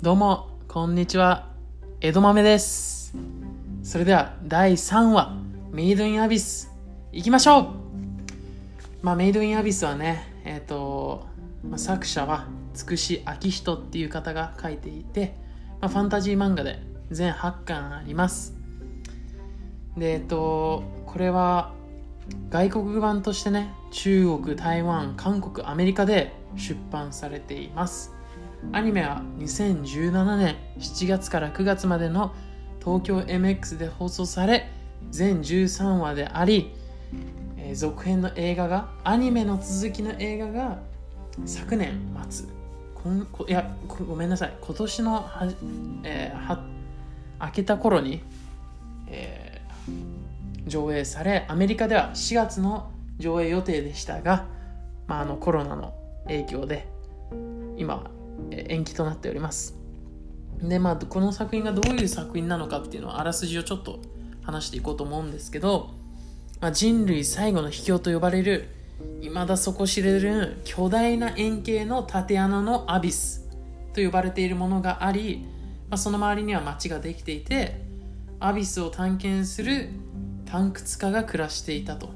どうも、こんにちは。江戸豆です。それでは、第3話、メイドインアビス、行きましょうまあ、メイドインアビスはね、えっ、と、まあ、作者は、つくし明人っていう方が書いていて、まあ、ファンタジー漫画で全8巻あります。で、えっ、と、これは、外国版としてね、中国、台湾、韓国、アメリカで出版されています。アニメは2017年7月から9月までの東京 MX で放送され全13話であり、えー続編の映画がアニメの続きの映画が昨年末。こんいやごめんなさい。今年のは、えーは明けた頃に、えー上映されアメリカでは4月の上映予定でしたが、まあ、あのコロナの影響で今は延期となっております。でまあこの作品がどういう作品なのかっていうのはあらすじをちょっと話していこうと思うんですけど、まあ、人類最後の秘境と呼ばれる未だ底知れる巨大な円形の縦穴のアビスと呼ばれているものがあり、まあ、その周りには町ができていてアビスを探検する探掘家が暮らしていたと。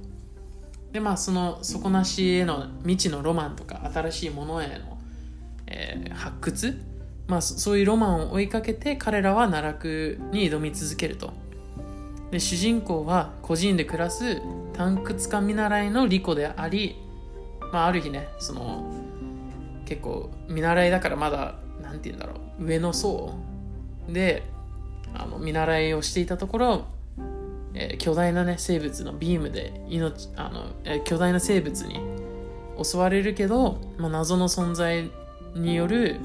でまあその底なしへの未知のロマンとか新しいものへのえー発掘、まあ、そういうロマンを追いかけて彼らは奈落に挑み続けると。で主人公は個人で暮らす探掘家見習いのリコであり、まあ、ある日ねその結構見習いだからまだなんて言うんだろう上の層。であの見習いをしていたところ、えー巨大なね生物のビームで命あの、えー巨大な生物に襲われるけど、まあ、謎の存在による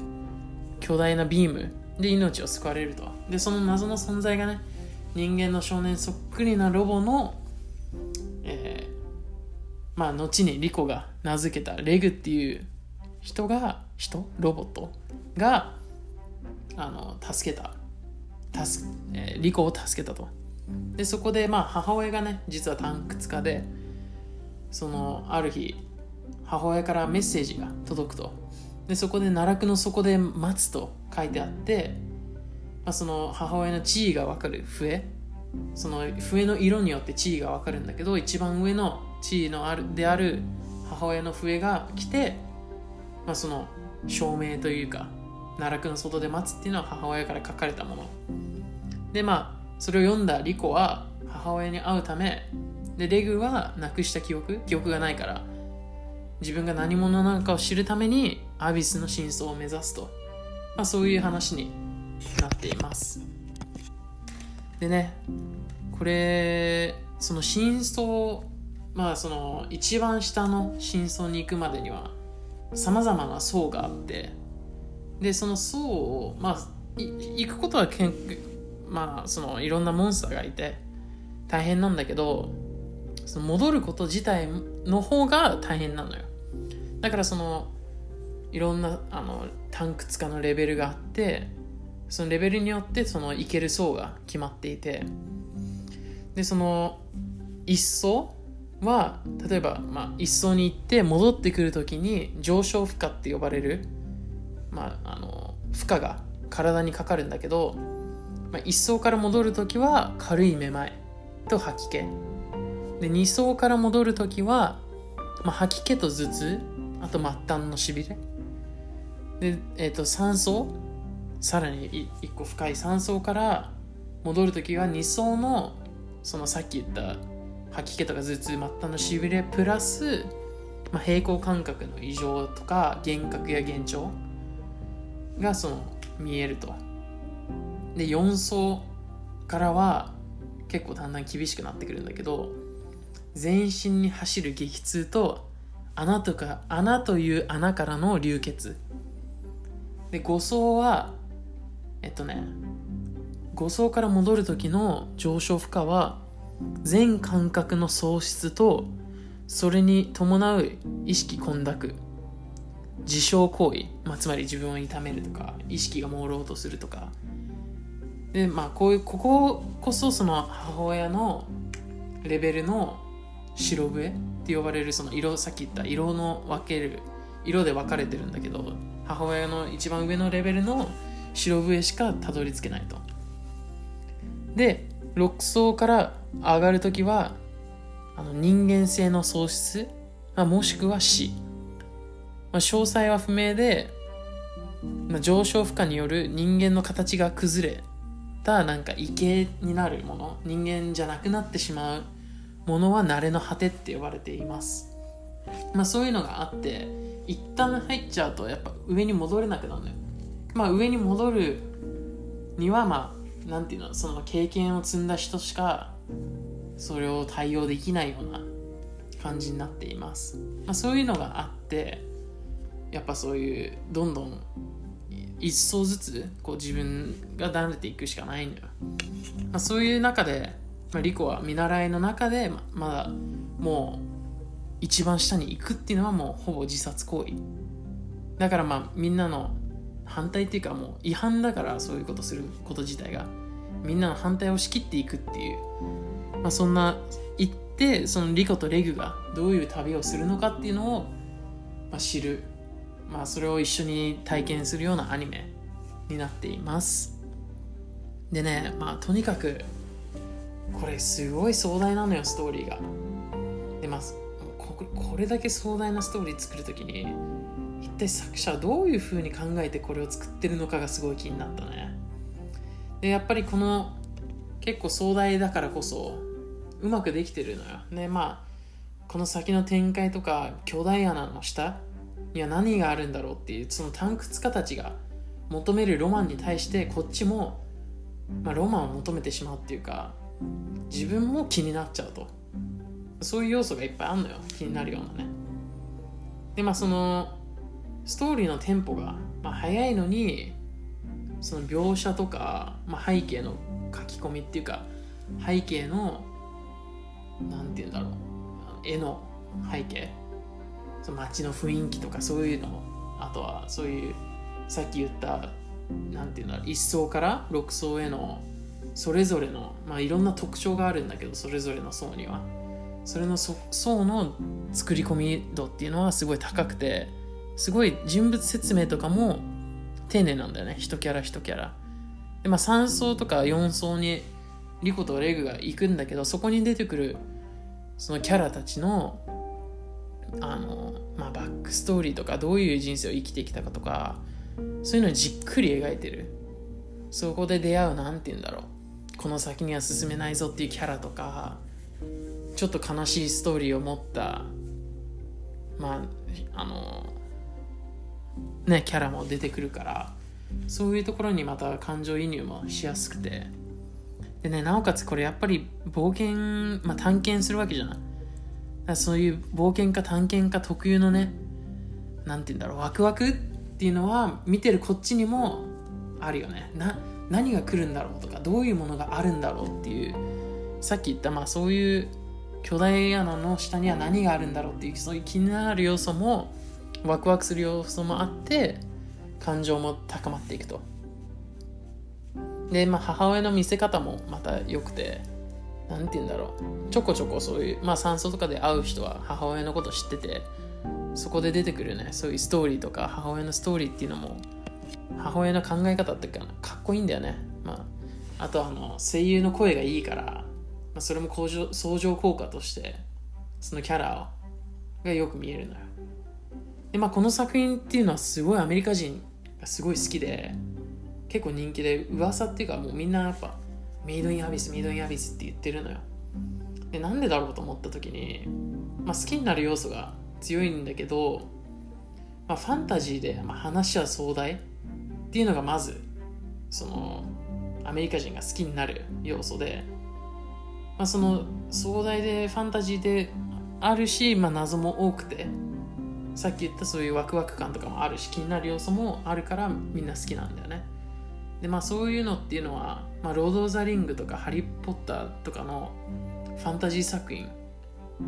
巨大なビームで命を救われると。でその謎の存在がね人間の少年そっくりなロボの、えーまあ後にリコが名付けたレグっていう人が人？ロボット？があの助けた。助、えーリコを助けたと。でそこでまあ母親がね実は探掘家でそのある日母親からメッセージが届くと。でそこで奈落の底で待つと書いてあって、まあ、その母親の地位が分かる笛。その笛の色によって地位が分かるんだけど一番上の地位のあるである母親の笛が来て、まあ、その証明というか奈落の外で待つっていうのは母親から書かれたもの。でまあそれを読んだリコは母親に会うためでレグはなくした記憶記憶がないから自分が何者なのかを知るためにアビスの真相を目指すと、まあ、そういう話になっています。でねこれその真相まあその一番下の真相に行くまでにはさまざまな層があってでその層をまあ行くことはけんまあそのいろんなモンスターがいて大変なんだけどその戻ること自体の方が大変なのよ。だからそのいろんなあの探掘家のレベルがあってそのレベルによってそのいける層が決まっていてでその一層は例えば、まあ、一層に行って戻ってくるときに上昇負荷って呼ばれる、まあ、あの負荷が体にかかるんだけど、まあ、一層から戻るときは軽いめまいと吐き気。で2層から戻るときは、まあ、吐き気と頭痛あと末端のしびれ。で、えー、と3層？さらに1個深い3層から戻るときは2層のそのさっき言った吐き気とか頭痛末端のしびれプラス、まあ、平衡感覚の異常とか幻覚や幻聴がその見えると。で4層からは結構だんだん厳しくなってくるんだけど全身に走る激痛と穴とか穴という穴からの流血で5層はえっとね5層から戻る時の上昇負荷は全感覚の喪失とそれに伴う意識混濁自傷行為、まあ、つまり自分を痛めるとか意識が朦朧とするとか。でまあこういうこここそその母親のレベルの白笛って呼ばれるその色さっき言った色の分ける色で分かれてるんだけど母親の一番上のレベルの白笛しかたどり着けないと。で6層から上がるときはあの人間性の喪失、まあ、もしくは死、まあ、詳細は不明で、まあ、上昇負荷による人間の形が崩れたなんか異形になるもの。人間じゃなくなってしまうものは慣れの果てって呼ばれています。まあそういうのがあって一旦入っちゃうとやっぱ上に戻れなくなるのよ。まあ上に戻るにはまあなんていうのその経験を積んだ人しかそれを対応できないような感じになっています、まあ、そういうのがあってやっぱそういうどんどん一層ずつこう自分が慣れていくしかないのよ、まあ、そういう中で、まあ、リコは見習いの中でままだもう一番下に行くっていうのはもうほぼ自殺行為。だからまあみんなの反対っていうかもう違反だからそういうことすること自体が。みんなの反対を仕切っていくっていう、まあ、そんな行ってそのリコとレグがどういう旅をするのかっていうのを、まあ、知る、まあ、それを一緒に体験するようなアニメになっています。でねまあとにかくこれすごい壮大なのよストーリーが。でまあこれだけ壮大なストーリー作る時に一体作者はどういう風に考えてこれを作ってるのかがすごい気になったね。でやっぱりこの結構壮大だからこそうまくできてるのよ。でまあこの先の展開とか巨大穴の下には何があるんだろうっていうその探掘家たちが求めるロマンに対してこっちも、まあ、ロマンを求めてしまうっていうか自分も気になっちゃうと。そういう要素がいっぱいあるのよ気になるようなね。でまあそのストーリーのテンポが、まあ、速いのにその描写とか、まあ、背景の書き込みっていうか背景のなんて言うんだろう絵の背景その街の雰囲気とかそういうのあとはそういうさっき言ったなんていうんだろう1層から6層へのそれぞれの、まあ、いろんな特徴があるんだけどそれぞれの層にはそれの層の作り込み度っていうのはすごい高くてすごい人物説明とかも丁寧なんだよね。一キャラ一キャラ。でまあ3層とか4層にリコとレグが行くんだけどそこに出てくるそのキャラたちのあの、まあ、バックストーリーとかどういう人生を生きてきたかとかそういうのをじっくり描いてる。そこで出会う何て言うんだろう。この先には進めないぞっていうキャラとかちょっと悲しいストーリーを持ったまああのねキャラも出てくるからそういうところにまた感情移入もしやすくて。でねなおかつこれやっぱり冒険、まあ、探検するわけじゃない。そういう冒険家探検家特有のね何て言うんだろうワクワクっていうのは見てるこっちにもあるよね。な何が来るんだろうとかどういうものがあるんだろうっていう。さっき言ったまあそういう巨大穴の下には何があるんだろうっていうそういう気になる要素もワクワクする要素もあって感情も高まっていくと。で、まあ、母親の見せ方もまた良くて何て言うんだろう。ちょこちょこそういうまあ酸素とかで会う人は母親のこと知っててそこで出てくるねそういうストーリーとか母親のストーリーっていうのも母親の考え方っていうかかっこいいんだよね。まああとあの声優の声がいいから、まあ、それも相乗効果としてそのキャラがよく見えるのよ。で、まあ、この作品っていうのはすごいアメリカ人がすごい好きで結構人気で噂っていうかもうみんなやっぱメイドインアビスメイドインアビスって言ってるのよ。でなんでだろうと思った時に、まあ、好きになる要素が強いんだけど、まあ、ファンタジーで、まあ、話は壮大っていうのがまずそのアメリカ人が好きになる要素で、まあ、その壮大でファンタジーであるし、まあ、謎も多くてさっき言ったそういうワクワク感とかもあるし気になる要素もあるからみんな好きなんだよね。でまあそういうのっていうのは、まあ、ロード・オ・ザ・リングとかハリー・ポッターとかのファンタジー作品っ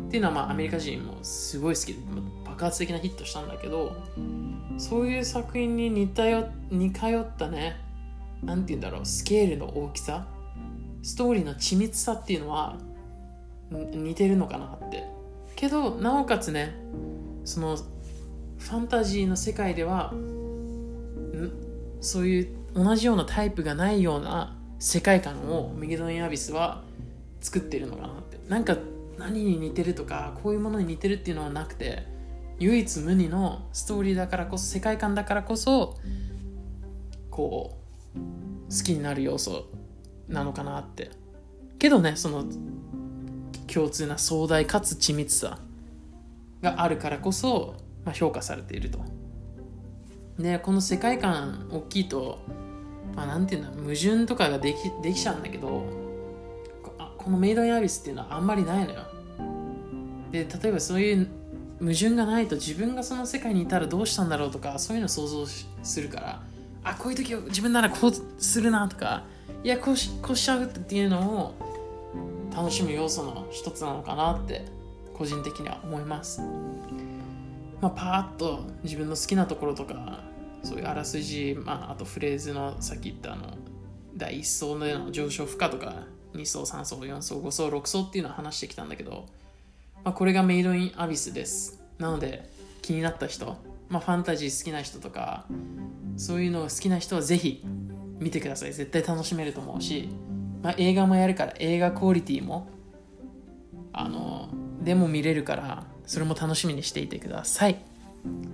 ていうのはまあアメリカ人もすごい好きで爆発的なヒットしたんだけどそういう作品に似たよ似通ったね何て言うんだろうスケールの大きさストーリーの緻密さっていうのは似てるのかなって。けどなおかつねそのファンタジーの世界ではそういう同じようなタイプがないような世界観をメギドン・アビスは作ってるのかなって。なんか何に似てるとかこういうものに似てるっていうのはなくて唯一無二のストーリーだからこそ世界観だからこそこう好きになる要素なのかなって。けどねその共通な壮大かつ緻密さがあるからこそ、まあ、評価されていると。でこの世界観大きいとまあていうんだ矛盾とかができできちゃうんだけどこのメイドインアビスっていうのはあんまりないのよ。で例えばそういう矛盾がないと自分がその世界にいたらどうしたんだろうとかそういうのを想像するからあこういう時自分ならこうするなとかいやこうしこしちゃうっていうのを楽しむ要素の一つなのかなって個人的には思います、まあ、パーッと自分の好きなところとかそういうあらすじ、まあ、あとフレーズのさっき言ったあの第1層での上昇負荷とか2層3層4層5層6層っていうのは話してきたんだけど、まあ、これがメイドインアビスです。なので気になった人、まあ、ファンタジー好きな人とかそういうのが好きな人はぜひ見てください。絶対楽しめると思うし、まあ、映画もやるから映画クオリティもあのでも見れるからそれも楽しみにしていてください。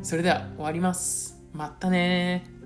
それでは終わります。またね